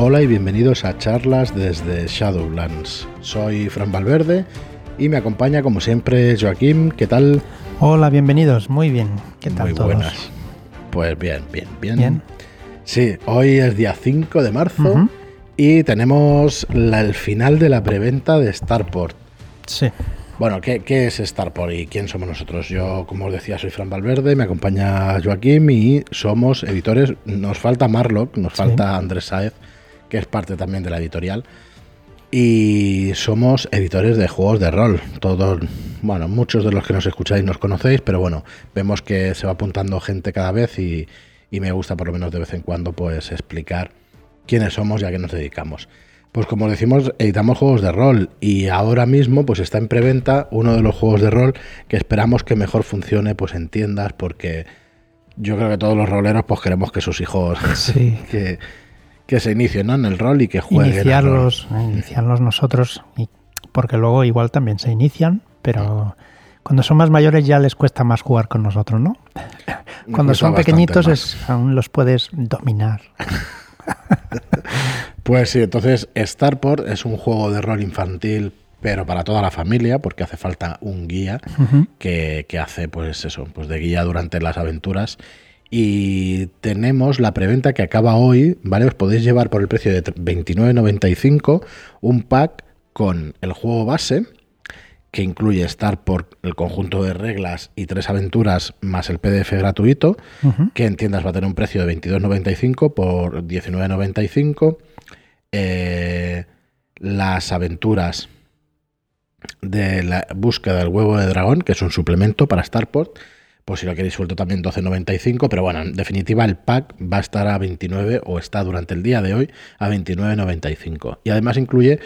Hola y bienvenidos a charlas desde Shadowlands. Soy Fran Valverde y me acompaña como siempre Joaquín. ¿Qué tal? Hola, bienvenidos. Muy bien. ¿Qué tal Muy todos? buenas. Pues bien, bien, bien. Bien. Sí, hoy es día 5 de marzo y tenemos la- el final de la preventa de Starport. Sí. Bueno, ¿qué, qué es Starport y quién somos nosotros? Yo, como os decía, soy Fran Valverde, me acompaña Joaquín y somos editores. Nos falta Marlock, nos Sí. falta Andrés Saez, que es parte también de la editorial. Y somos editores de juegos de rol. Todos, bueno, muchos de los que nos escucháis nos conocéis, pero bueno, vemos que se va apuntando gente cada vez y, y me gusta por lo menos de vez en cuando pues explicar quiénes somos y a qué nos dedicamos. Pues como decimos, editamos juegos de rol y ahora mismo pues está en preventa uno de los juegos de rol que esperamos que mejor funcione pues en tiendas porque yo creo que todos los roleros pues queremos que sus hijos Sí. que, que se inicien ¿no? en el rol y que jueguen. rol. Iniciarlos, eh, iniciarlos nosotros, y- porque luego igual también se inician, pero cuando son más mayores ya les cuesta más jugar con nosotros, ¿no? Cuando son pequeñitos es, aún los puedes dominar. Pues sí, entonces Starport es un juego de rol infantil, pero para toda la familia, porque hace falta un guía que, que hace, pues eso, pues de guía durante las aventuras. Y tenemos la preventa que acaba hoy, ¿vale? Os podéis llevar por el precio de 29.95 un pack con el juego base, que incluye Starport, el conjunto de reglas y tres aventuras, más el PDF gratuito, que en tiendas va a tener un precio de 22.95 por 19.95. Eh, las aventuras de la búsqueda del huevo de dragón, que es un suplemento para Starport, pues si lo queréis suelto también 12.95, pero bueno, en definitiva el pack va a estar a 29 o está durante el día de hoy a 29.95. Y además incluye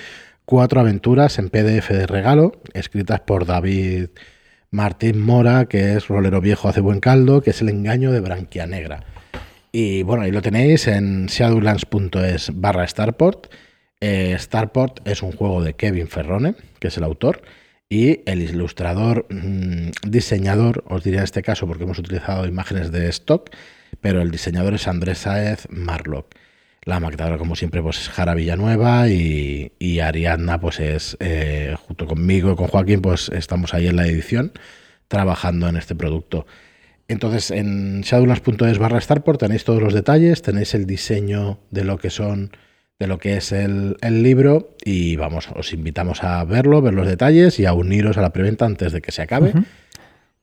cuatro aventuras en PDF de regalo, escritas por David Martín Mora, que es rolero viejo hace buen caldo, que es el engaño de Branquia Negra. Y bueno, ahí lo tenéis en shadowlands.es barra Starport. Eh, Starport es un juego de Kevin Ferrone, que es el autor, y el ilustrador, mm, diseñador, os diré en este caso porque hemos utilizado imágenes de stock, pero el diseñador es Andrés Saez Marlock. La maquetadora, como siempre, pues es Jara Villanueva y, y Ariadna, pues es, eh, junto conmigo y con Joaquín, pues estamos ahí en la edición, trabajando en este producto. Entonces, en shadowlands.es barra Starport tenéis todos los detalles, tenéis el diseño de lo que son, de lo que es el, el libro y vamos, os invitamos a verlo, ver los detalles y a uniros a la preventa antes de que se acabe,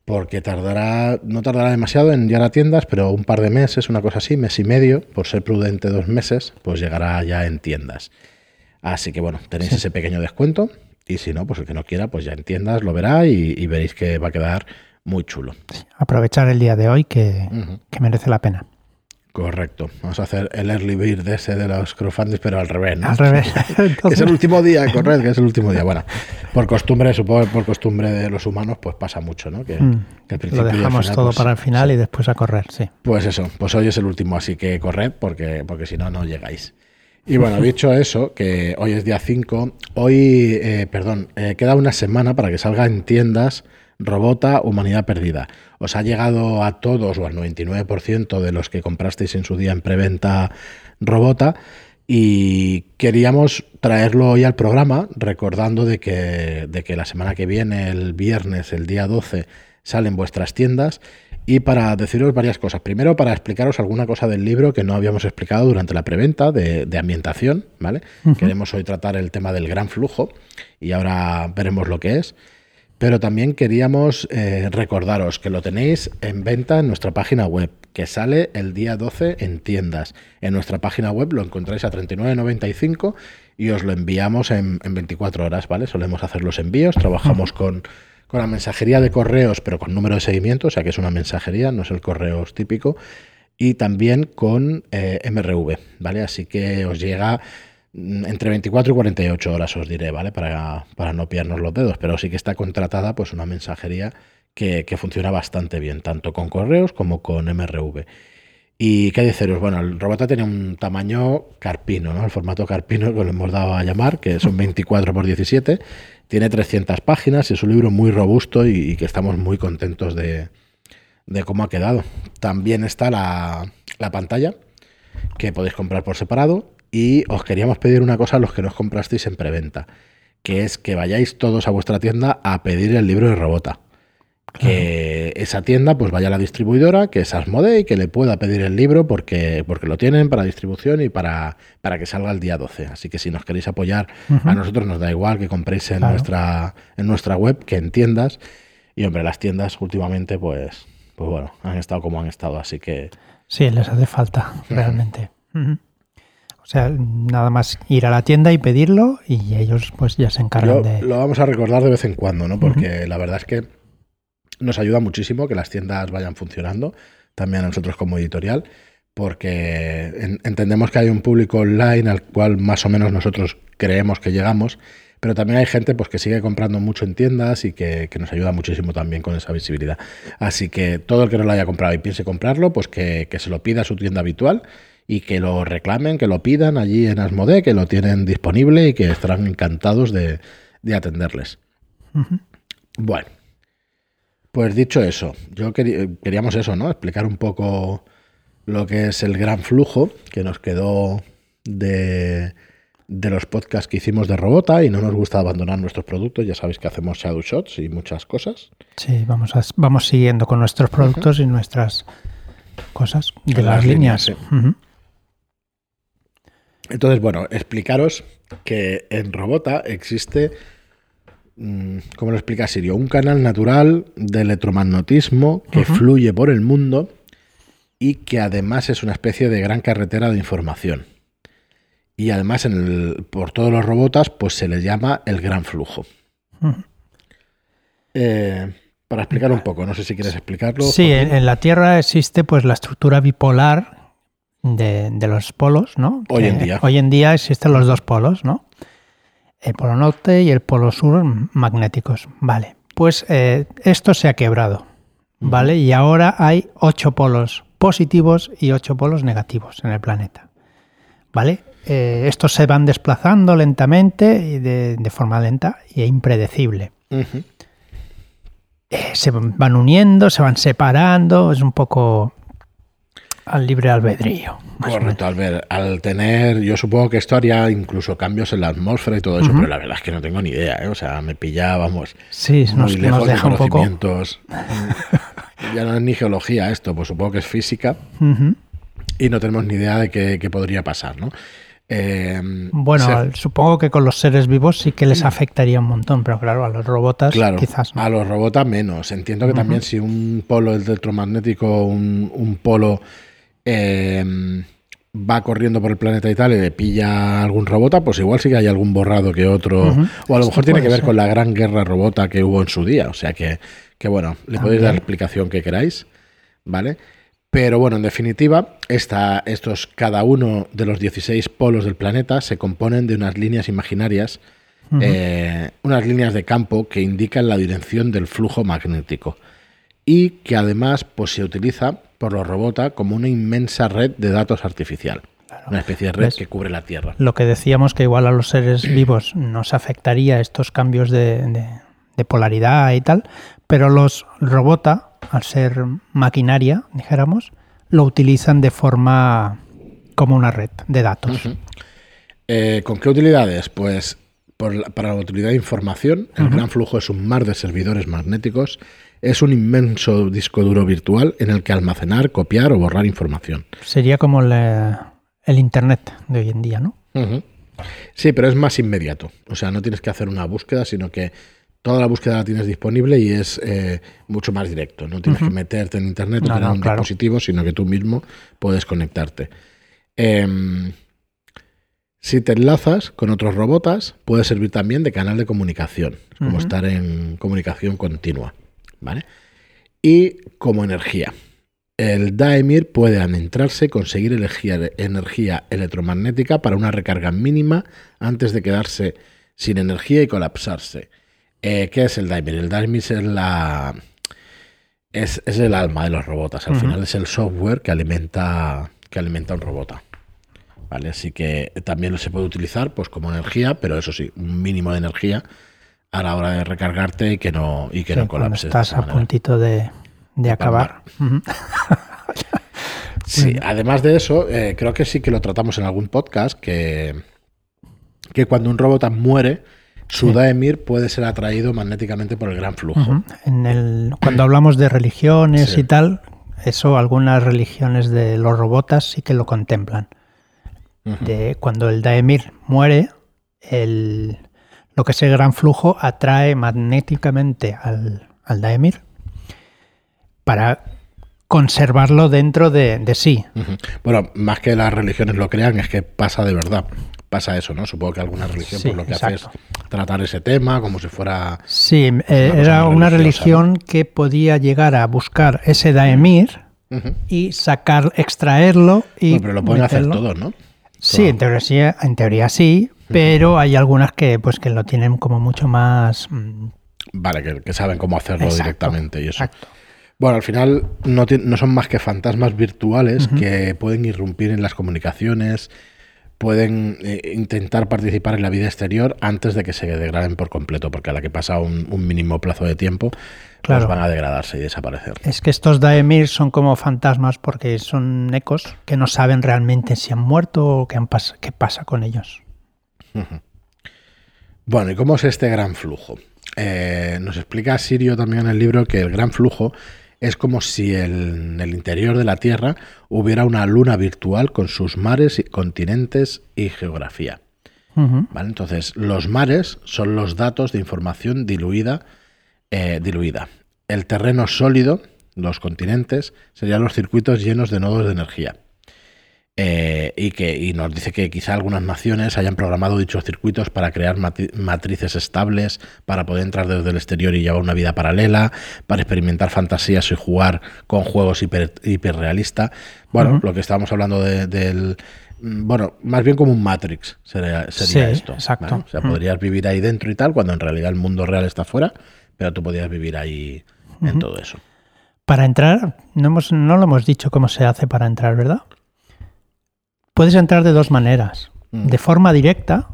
porque tardará, no tardará demasiado en llegar a tiendas, pero un par de meses, una cosa así, mes y medio, por ser prudente dos meses, pues llegará ya en tiendas. Así que bueno, tenéis Sí. ese pequeño descuento y si no, pues el que no quiera, pues ya en tiendas lo verá y, y veréis que va a quedar muy chulo. Aprovechar el día de hoy que, que merece la pena. Correcto. Vamos a hacer el early bird de ese de los crowdfunding, pero al revés. ¿no? Al revés. Es Entonces, el último día, correcto, que es el último día. Bueno, por costumbre, supongo que por costumbre de los humanos, pues pasa mucho, ¿no? Que, mm, que al principio lo dejamos final, todo pues, para el final sí. y después a correr, sí. Pues eso, pues hoy es el último, así que corred porque, porque si no, no llegáis. Y bueno, dicho eso, que hoy es día 5, hoy, eh, perdón, eh, queda una semana para que salga en tiendas Robota Humanidad Perdida. Os ha llegado a todos o al 99% de los que comprasteis en su día en preventa Robota y queríamos traerlo hoy al programa recordando de que, de que la semana que viene, el viernes, el día 12, salen vuestras tiendas y para deciros varias cosas. Primero, para explicaros alguna cosa del libro que no habíamos explicado durante la preventa de, de ambientación, ¿vale? Queremos hoy tratar el tema del gran flujo y ahora veremos lo que es. Pero también queríamos eh, recordaros que lo tenéis en venta en nuestra página web, que sale el día 12 en tiendas. En nuestra página web lo encontráis a 39.95 y os lo enviamos en, en 24 horas, ¿vale? Solemos hacer los envíos, trabajamos con, con la mensajería de correos, pero con número de seguimiento, o sea que es una mensajería, no es el correo típico, y también con eh, MRV, ¿vale? Así que os llega entre 24 y 48 horas, os diré, ¿vale? Para, para no pillarnos los dedos, pero sí que está contratada pues una mensajería que, que funciona bastante bien, tanto con correos como con MRV. ¿Y qué deciros? Bueno, el robot tiene un tamaño carpino, ¿no? El formato carpino que lo hemos dado a llamar, que son 24 por 17. Tiene 300 páginas, es un libro muy robusto y, y que estamos muy contentos de, de cómo ha quedado. También está la, la pantalla, que podéis comprar por separado. Y os queríamos pedir una cosa a los que nos comprasteis en preventa, que es que vayáis todos a vuestra tienda a pedir el libro de Robota. Que esa tienda pues vaya a la distribuidora, que es Asmodee, y que le pueda pedir el libro porque, porque lo tienen para distribución y para, para que salga el día 12. Así que si nos queréis apoyar, a nosotros nos da igual que compréis en, nuestra, en nuestra web que en tiendas. Y hombre, las tiendas últimamente pues, pues bueno, han estado como han estado, así que... Sí, les hace falta, realmente. O sea, nada más ir a la tienda y pedirlo y ellos pues ya se encargan de... Lo vamos a recordar de vez en cuando, ¿no? Porque la verdad es que nos ayuda muchísimo que las tiendas vayan funcionando, también a nosotros como editorial, porque entendemos que hay un público online al cual más o menos nosotros creemos que llegamos, pero también hay gente pues, que sigue comprando mucho en tiendas y que, nos ayuda muchísimo también con esa visibilidad. Así que todo el que no lo haya comprado y piense comprarlo, pues que, se lo pida a su tienda habitual y que lo reclamen, que lo pidan allí en Asmode, que lo tienen disponible y que estarán encantados de, atenderles. Bueno, pues dicho eso, yo queríamos eso, ¿no? Explicar un poco lo que es el gran flujo que nos quedó de, los podcasts que hicimos de Robota y no nos gusta abandonar nuestros productos. Ya sabéis que hacemos shadow shots y muchas cosas. Sí, vamos, vamos siguiendo con nuestros productos y nuestras cosas de las, líneas. Entonces, bueno, explicaros que en Robota existe Mm, ¿cómo lo explica Sirio? Un canal natural de electromagnetismo que fluye por el mundo y que además es una especie de gran carretera de información. Y además en el, por todos los robotas pues se le llama el gran flujo. Eh, para explicar un poco, no sé si quieres explicarlo. Sí, en, la Tierra existe pues la estructura bipolar de, los polos, ¿no? Hoy en día. Hoy en día existen los dos polos, ¿no? el polo norte y el polo sur magnéticos. Vale, pues eh, esto se ha quebrado, ¿vale? Y ahora hay ocho polos positivos y ocho polos negativos en el planeta, ¿vale? Eh, estos se van desplazando lentamente y de, forma lenta e impredecible. Eh, se van uniendo, se van separando, es un poco al libre albedrío. Correcto, al ver, al tener, yo supongo que esto haría incluso cambios en la atmósfera y todo eso, pero la verdad es que no tengo ni idea, ¿eh? o sea, me pillábamos sí, muy lejos de conocimientos. ya no es ni geología esto, pues supongo que es física y no tenemos ni idea de qué, podría pasar, ¿no? Eh, bueno, supongo que con los seres vivos sí que les afectaría un montón, pero claro, a los robotas quizás no. A los robotas menos. Entiendo que también si un polo electromagnético, un, un polo Em, va corriendo por el planeta y tal y le pilla algún robota, pues igual sí que hay algún borrado que otro. O a lo mejor tiene que ver con la gran guerra robota que hubo en su día. O sea que, que bueno, le podéis dar la explicación que queráis, ¿vale? Pero bueno, en definitiva, esta, estos, cada uno de los 16 polos del planeta se componen de unas líneas imaginarias, eh, unas líneas de campo que indican la dirección del flujo magnético y que además pues, se utiliza por los robots como una inmensa red de datos artificial. Una especie de red que cubre la Tierra. Lo que decíamos que igual a los seres vivos nos afectaría estos cambios de, polaridad y tal, pero los robots, al ser maquinaria, dijéramos, lo utilizan de forma como una red de datos. Eh, ¿Con qué utilidades? Pues para la utilidad de información, el gran flujo es un mar de servidores magnéticos es un inmenso disco duro virtual en el que almacenar, copiar o borrar información. Sería como el Internet de hoy en día, ¿no? Sí, pero es más inmediato. O sea, no tienes que hacer una búsqueda, sino que toda la búsqueda la tienes disponible y es eh, mucho más directo. No tienes que meterte en Internet o tener un dispositivo, sino que tú mismo puedes conectarte. Em, si te enlazas con otros robots, puede servir también de canal de comunicación, como estar en comunicación continua. ¿Vale? Y como energía. El Daemir puede adentrarse conseguir energía electromagnética para una recarga mínima antes de quedarse sin energía y colapsarse. Eh, ¿Qué es el Daemir? El Daemir es la. Es, el alma de los robots. Al final es el software que alimenta, que alimenta un robot. ¿Vale? Así que también se puede utilizar pues, como energía, pero eso sí, un mínimo de energía a la hora de recargarte y que no, y que no colapses. Estás a puntito de, acabar. Sí, además de eso, eh, creo que sí que lo tratamos en algún podcast, que, que cuando un robot muere, su Sí. Daemir puede ser atraído magnéticamente por el gran flujo. Ujú. En el, cuando hablamos de religiones Sí. y tal, eso algunas religiones de los robotas sí que lo contemplan. De cuando el Daemir muere, el, lo que es el gran flujo atrae magnéticamente al, al Daemir para conservarlo dentro de, de sí. Bueno, más que las religiones lo crean, es que pasa de verdad. Pasa eso, ¿no? Supongo que alguna religión Sí, pues, lo que hace es tratar ese tema como si fuera... Sí, eh, una era una religión que podía llegar a buscar ese Daemir y sacar, extraerlo y Bueno, pero lo pueden hacer todos, ¿no? Sí, en teoría sí, en teoría sí, pero hay algunas que pues que lo tienen como mucho más mm, Vale, que, que saben cómo hacerlo Exacto, directamente y eso. exacto. Bueno, al final no, no son más que fantasmas virtuales que pueden irrumpir en las comunicaciones, pueden eh, intentar participar en la vida exterior antes de que se degraden por completo, porque a la que pasa un, un mínimo plazo de tiempo, Claro. pues van a degradarse y desaparecer. Es que estos Daemir son como fantasmas porque son ecos que no saben realmente si han muerto o qué, han pas- qué pasa con ellos. Bueno, ¿y cómo es este gran flujo? Eh, nos explica Sirio también en el libro que el gran flujo es como si el- en el interior de la Tierra hubiera una luna virtual con sus mares, y continentes y geografía. ¿vale? Entonces, los mares son los datos de información diluida, eh, diluida. El terreno sólido, los continentes, serían los circuitos llenos de nodos de energía. Eh, y, que, y nos dice que quizá algunas naciones hayan programado dichos circuitos para crear matrices estables, para poder entrar desde el exterior y llevar una vida paralela, para experimentar fantasías y jugar con juegos hiper, hiperrealistas. Bueno, lo que estábamos hablando de- del... mm, Bueno, más bien como un Matrix sería, sería Sí, esto. exacto. ¿vale? O sea, Mm. podrías vivir ahí dentro y tal, cuando en realidad el mundo real está fuera, pero tú podías vivir ahí en todo eso. Para entrar, no, hemos, no lo hemos dicho cómo se hace para entrar, ¿verdad? Puedes entrar de dos maneras, Mm. de forma directa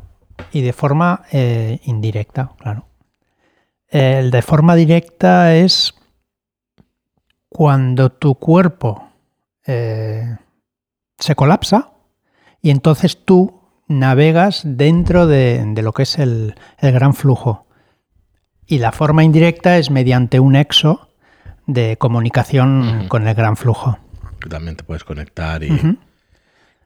y de forma eh, indirecta, claro. El de forma directa es cuando tu cuerpo eh, se colapsa y entonces tú navegas dentro de, de lo que es el, el gran flujo. Y la forma indirecta es mediante un exo de comunicación con el gran flujo. También te puedes conectar y.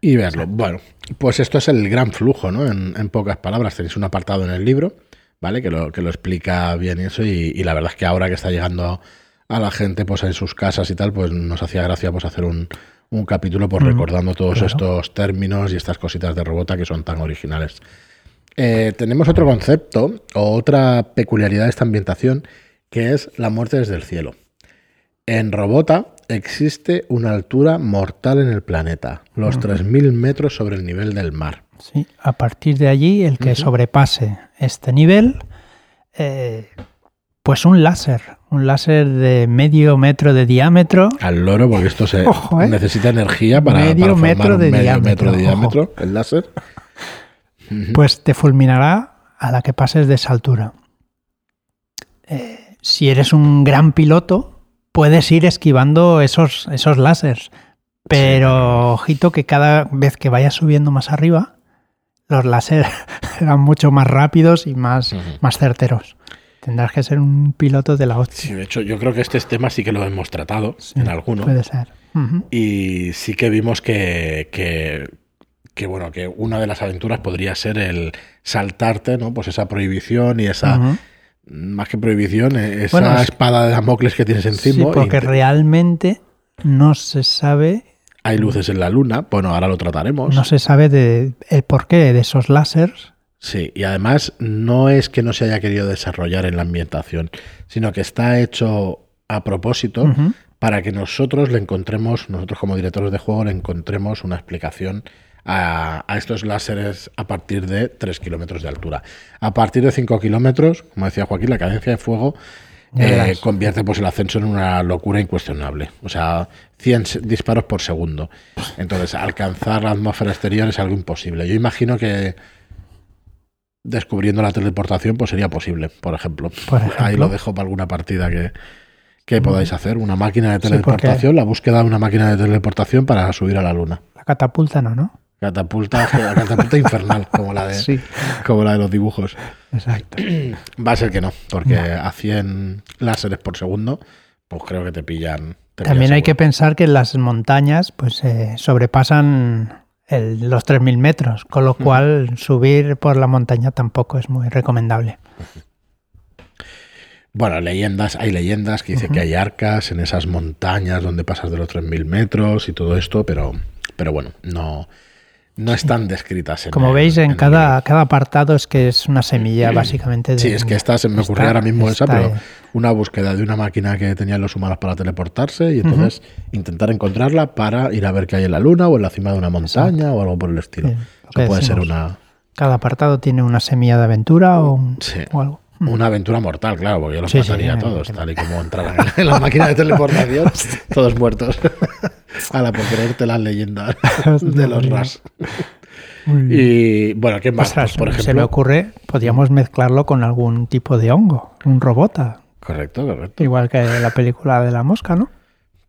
y verlo. Bueno, pues esto es el gran flujo, ¿no? En, en pocas palabras, tenéis un apartado en el libro, ¿vale? Que lo, que lo explica bien eso y, y la verdad es que ahora que está llegando a la gente pues en sus casas y tal, pues nos hacía gracia pues hacer un, un capítulo pues Mm, recordando todos claro. estos términos y estas cositas de robota que son tan originales. Eh, tenemos otro concepto o otra peculiaridad de esta ambientación que es la muerte desde el cielo. En Robota existe una altura mortal en el planeta, los 3.000 metros sobre el nivel del mar. Sí, a partir de allí, el que sobrepase este nivel, eh, pues un láser, un láser de medio metro de diámetro, Al loro, porque esto se Ojo, ¿eh? necesita energía para, Medio para formar metro un de medio diámetro, metro de ojo. diámetro, el láser. Pues te fulminará a la que pases de esa altura. Eh, si eres un gran piloto, puedes ir esquivando esos, esos láseres. Pero ojito que cada vez que vayas subiendo más arriba, los láseres serán mucho más rápidos y más, más certeros. Tendrás que ser un piloto de la Sí, hostia. de hecho, yo creo que este tema sí que lo hemos tratado Sí, en alguno. Puede ser. Y sí que vimos que, que, que, bueno, que una de las aventuras podría ser el saltarte, ¿no? Pues esa prohibición y esa. Más que prohibición, eh, esa Bueno, es- espada de Damocles que tienes Sí, encima. porque y te- realmente no se sabe, hay luces en la luna. Bueno, ahora lo trataremos. no se sabe de el porqué de esos láseres. Sí, y además no es que no se haya querido desarrollar en la ambientación, sino que está hecho a propósito para que nosotros le encontremos, nosotros como directores de juego, le encontremos una explicación a, a estos láseres a partir de 3 kilómetros de altura. A partir de 5 kilómetros, como decía Joaquín, la cadencia de fuego eh, convierte pues, el ascenso en una locura incuestionable. O sea, 100 se- disparos por segundo. Entonces, alcanzar la atmósfera exterior es algo imposible. Yo imagino que descubriendo la teleportación, pues sería posible, por ejemplo. Por Ahí lo dejo para alguna partida que, que podáis hacer. Una máquina de Sí, teleportación, la búsqueda de una máquina de teleportación para subir a la luna. La catapulta no, ¿no? Catapulta, catapulta infernal, como la, de, Sí. como la de los dibujos. Exacto. Va a ser que no, porque a 100 láseres por segundo, pues creo que te pillan. te También pillan hay que pensar que las montañas pues eh, sobrepasan el- los 3.000 metros, con lo cual subir por la montaña tampoco es muy recomendable. Bueno, leyendas, hay leyendas que dicen que hay arcas en esas montañas donde pasas de los 3.000 metros y todo esto, pero, pero bueno, no, no están descritas. En Como el- veis, en cada, cada apartado es que es una semilla básicamente de... Sí, es que esta se me ocurrió ahora mismo esa, pero una búsqueda de una máquina que tenían los humanos para teleportarse y entonces intentar encontrarla para ir a ver qué hay en la luna o en la cima de una montaña o algo por el estilo. Sí, puede ser una, Cada apartado tiene una semilla de aventura o, un- Sí. o algo. una aventura mortal, claro, porque yo los Sí, mataría a todos, tal y como entraran en la máquina de teleportación, todos muertos. a la por creerte las leyendas de los RAS. Y bueno, ¿qué más? Pues, por se me ejemplo, ocurre, podríamos mezclarlo con algún tipo de hongo, un robota, correcto, correcto. igual que la película de la mosca, ¿no?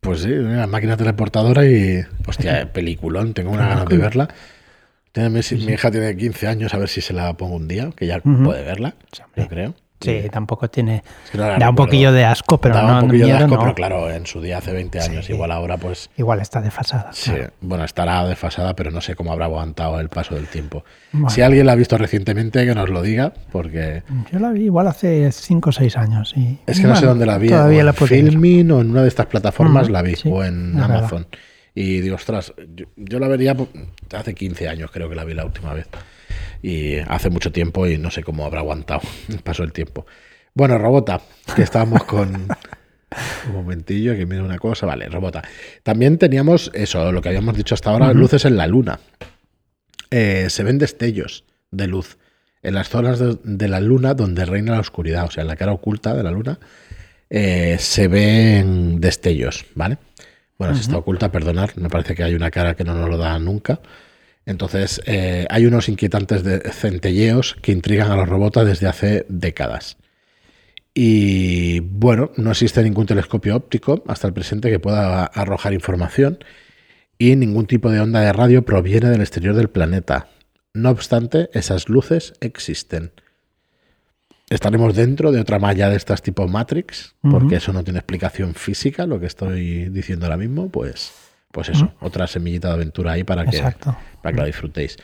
Pues sí, una máquina teleportadora y. Hostia, peliculón, tengo una ganas de verla. Mi, hija tiene 15 años, a ver si se la pongo un día, que ya puede verla, yo creo. Sí, tampoco tiene... es que no Da un poquillo de asco, pero Daba no un poquillo de miedo, asco, no. pero claro, en su día hace 20 años, Sí. igual ahora pues Igual está desfasada. Sí, claro. bueno, estará desfasada, pero no sé cómo habrá aguantado el paso del tiempo. Bueno. Si alguien la ha visto recientemente, que nos lo diga, porque Yo la vi igual hace 5 o 6 años. Y, es que no sé dónde la vi, Todavía o la en ver. Filmin o en una de estas plataformas Mm, la vi, sí, o en es verdad. Amazon. Y digo, ostras, yo, yo la vería po- hace 15 años, creo que la vi la última vez. Y hace mucho tiempo y no sé cómo habrá aguantado el paso del tiempo. Bueno, Robota, que estábamos con... Un momentillo, que mire una cosa. Vale, Robota. También teníamos eso, lo que habíamos dicho hasta ahora, luces en la luna. Eh, se ven destellos de luz en las zonas de, de la luna donde reina la oscuridad, o sea, en la cara oculta de la luna, eh, se ven destellos, ¿vale? Bueno, si está oculta, perdonar, me parece que hay una cara que no nos lo da nunca. Entonces, eh, hay unos inquietantes de centelleos que intrigan a los robots desde hace décadas. Y bueno, no existe ningún telescopio óptico hasta el presente que pueda arrojar información y ningún tipo de onda de radio proviene del exterior del planeta. No obstante, esas luces existen. Estaremos dentro de otra malla de estas tipo Matrix, porque eso no tiene explicación física, lo que estoy diciendo ahora mismo, pues, pues eso, otra semillita de aventura ahí para que, Exacto. para que la disfrutéis.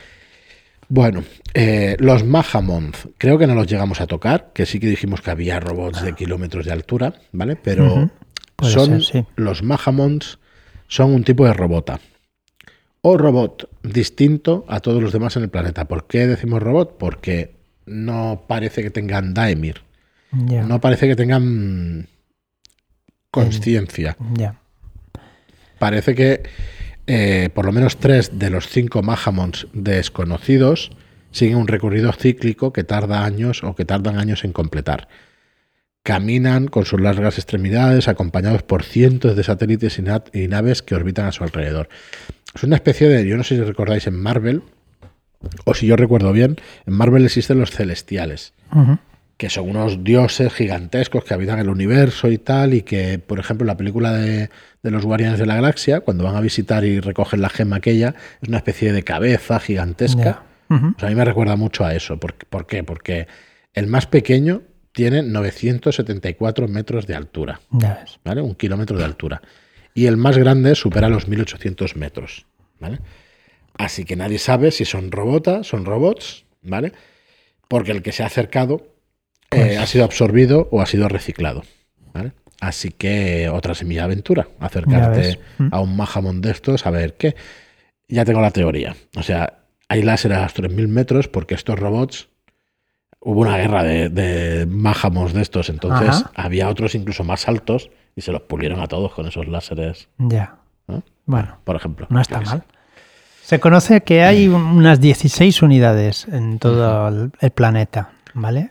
Bueno, eh, los Mahamonth, creo que no los llegamos a tocar, que sí que dijimos que había robots de kilómetros de altura, ¿vale? Pero son ser, sí. los Mahamonths son un tipo de robota. O robot distinto a todos los demás en el planeta. ¿Por qué decimos robot? Porque no parece que tengan Daemir. No parece que tengan conciencia. ya. Parece que eh, por lo menos tres de los cinco Mahamons desconocidos siguen un recorrido cíclico que tarda años o que tardan años en completar. Caminan con sus largas extremidades acompañados por cientos de satélites y, na- y naves que orbitan a su alrededor. Es una especie de, yo no sé si recordáis en Marvel, o si yo recuerdo bien, en Marvel existen los celestiales. Que son unos dioses gigantescos que habitan el universo y tal, y que, por ejemplo, en la película de, de los Guardianes de la Galaxia, cuando van a visitar y recogen la gema aquella, es una especie de cabeza gigantesca. Ujú. Pues a mí me recuerda mucho a eso. ¿Por, por qué? Porque el más pequeño tiene 974 metros de altura. ¿vale? Un kilómetro de altura. Y el más grande supera los 1800 metros, ¿vale? Así que nadie sabe si son robotas, son robots, ¿vale? Porque el que se ha acercado eh, ha sido absorbido o ha sido reciclado, ¿vale? Así que otra semilla de aventura, acercarte. Mm. a un Mahamon de estos, a ver qué. Ya tengo la teoría. O sea, hay láser a los 3.000 metros porque estos robots... Hubo una guerra de, de Mahamons de estos, entonces Ajá. había otros incluso más altos y se los pulieron a todos con esos láseres, Ya. ¿no? Bueno, por ejemplo. no está sé. mal. Se conoce que hay unas 16 unidades en todo el, el planeta, ¿vale?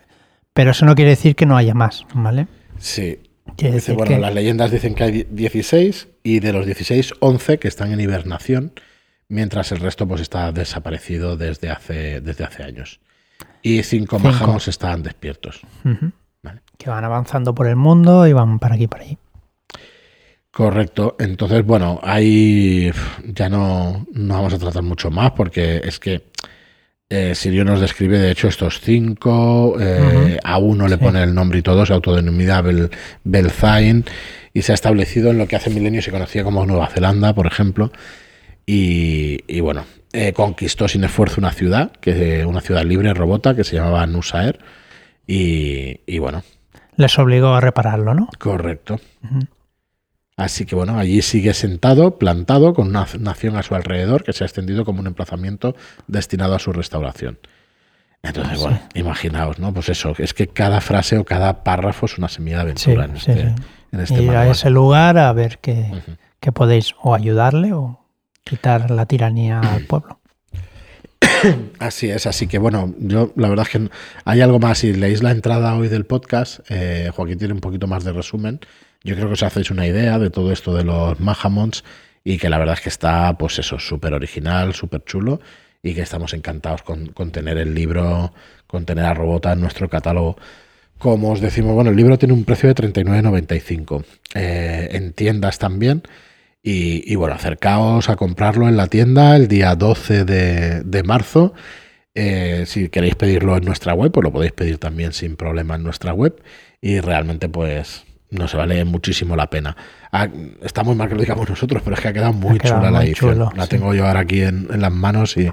Pero eso no quiere decir que no haya más, ¿vale? Sí. Decir bueno, que- las leyendas dicen que hay 16 y de los 16, 11 que están en hibernación, mientras el resto pues está desaparecido desde hace, desde hace años. Y cinco, Cinco. Mahamos están despiertos. Vale. que van avanzando por el mundo y van para aquí y para allí. Correcto. Entonces, bueno, ahí ya no, no vamos a tratar mucho más porque es que eh, Sirio nos describe, de hecho, estos cinco. Eh, a uno le pone el nombre y todo, se autodenomina Bel, Belzain y se ha establecido en lo que hace milenios se conocía como Nueva Zelanda, por ejemplo. Y, bueno, eh, conquistó sin esfuerzo una ciudad, que una ciudad libre, robota, que se llamaba Nusaer. Y, y bueno. Les obligó a repararlo, ¿no? Correcto. Así que bueno, allí sigue sentado, plantado, con una nación a su alrededor que se ha extendido como un emplazamiento destinado a su restauración. Entonces, bueno, imaginaos, ¿no? Pues eso, es que cada frase o cada párrafo es una semilla de aventura en, este, en este Ir a ese lugar a ver qué, podéis o ayudarle o quitar la tiranía al pueblo. Así es, así que bueno, yo la verdad es que hay algo más. Si leéis la entrada hoy del podcast, eh, Joaquín tiene un poquito más de resumen yo creo que os hacéis una idea de todo esto de los Mahamons y que la verdad es que está, pues eso, súper original, súper chulo y que estamos encantados con, tener el libro, con tener a Robota en nuestro catálogo. Como os decimos, bueno, el libro tiene un precio de 39,95 eh, en tiendas también. Y, bueno, acercaos a comprarlo en la tienda el día 12 de, marzo. Eh, si queréis pedirlo en nuestra web, pues lo podéis pedir también sin problema en nuestra web. Y realmente, pues no se vale muchísimo la pena. Ah, está muy mal que lo digamos nosotros, pero es que ha quedado muy chula la edición. la tengo yo ahora aquí en, las manos y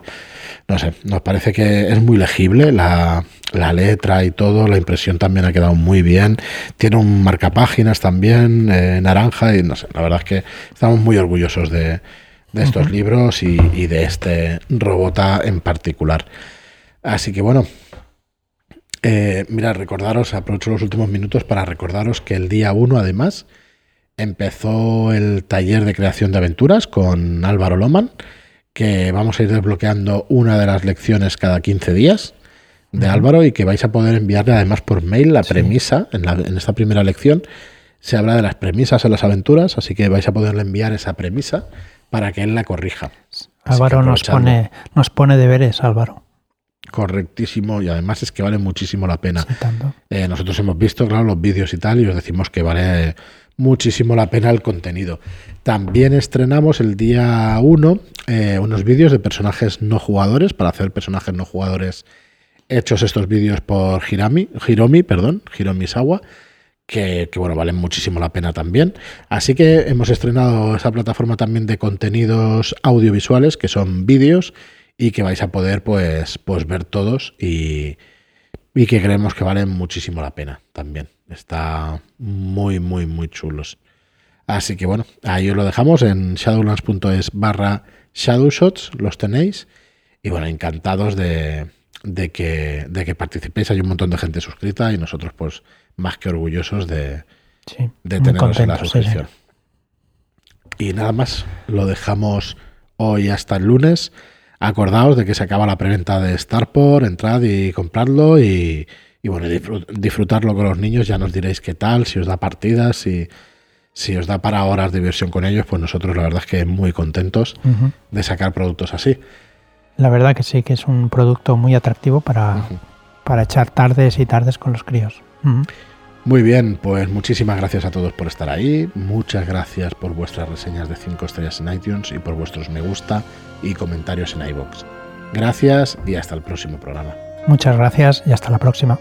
no sé, nos parece que es muy legible la, letra y todo, la impresión también ha quedado muy bien. Tiene un marcapáginas también, eh, naranja, y no sé, la verdad es que estamos muy orgullosos de, estos libros y, y de este Robota en particular. Así que bueno, eh, mira, recordaros, aprovecho los últimos minutos para recordaros que el día 1 además empezó el taller de creación de aventuras con Álvaro Loman, que vamos a ir desbloqueando una de las lecciones cada 15 días de Álvaro y que vais a poder enviarle además por mail la premisa en, en, esta primera lección. Se habla de las premisas en las aventuras, así que vais a poderle enviar esa premisa para que él la corrija. Álvaro nos pone, nos pone deberes, Álvaro correctísimo y además es que vale muchísimo la pena. Eh, nosotros hemos visto, claro, los vídeos y tal y os decimos que vale muchísimo la pena el contenido. También estrenamos el día 1 eh, unos vídeos de personajes no jugadores para hacer personajes no jugadores hechos estos vídeos por Hirami, Hiromi, perdón, Hiromi Sawa. Que, que, bueno, valen muchísimo la pena también. Así que hemos estrenado esa plataforma también de contenidos audiovisuales, que son vídeos y que vais a poder pues, pues ver todos y, y que creemos que valen muchísimo la pena también. Está muy, muy, muy chulos. Así que bueno, ahí os lo dejamos en shadowlands.es barra shadowshots, los tenéis. Y bueno, encantados de, de, que, de que participéis. Hay un montón de gente suscrita y nosotros pues más que orgullosos de, de teneros en la suscripción. Y nada más, lo dejamos hoy hasta el lunes. Acordaos de que se acaba la preventa de Starport, entrad y compradlo y, bueno, disfrutarlo con los niños, ya nos diréis qué tal, si os da partidas, si, si os da para horas de diversión con ellos, pues nosotros la verdad es que muy contentos de sacar productos así. La verdad que sí, que es un producto muy atractivo para, para echar tardes y tardes con los críos. Muy bien, pues muchísimas gracias a todos por estar ahí, muchas gracias por vuestras reseñas de 5 estrellas en iTunes y por vuestros me gusta y comentarios en iBox. Gracias y hasta el próximo programa. Muchas gracias y hasta la próxima.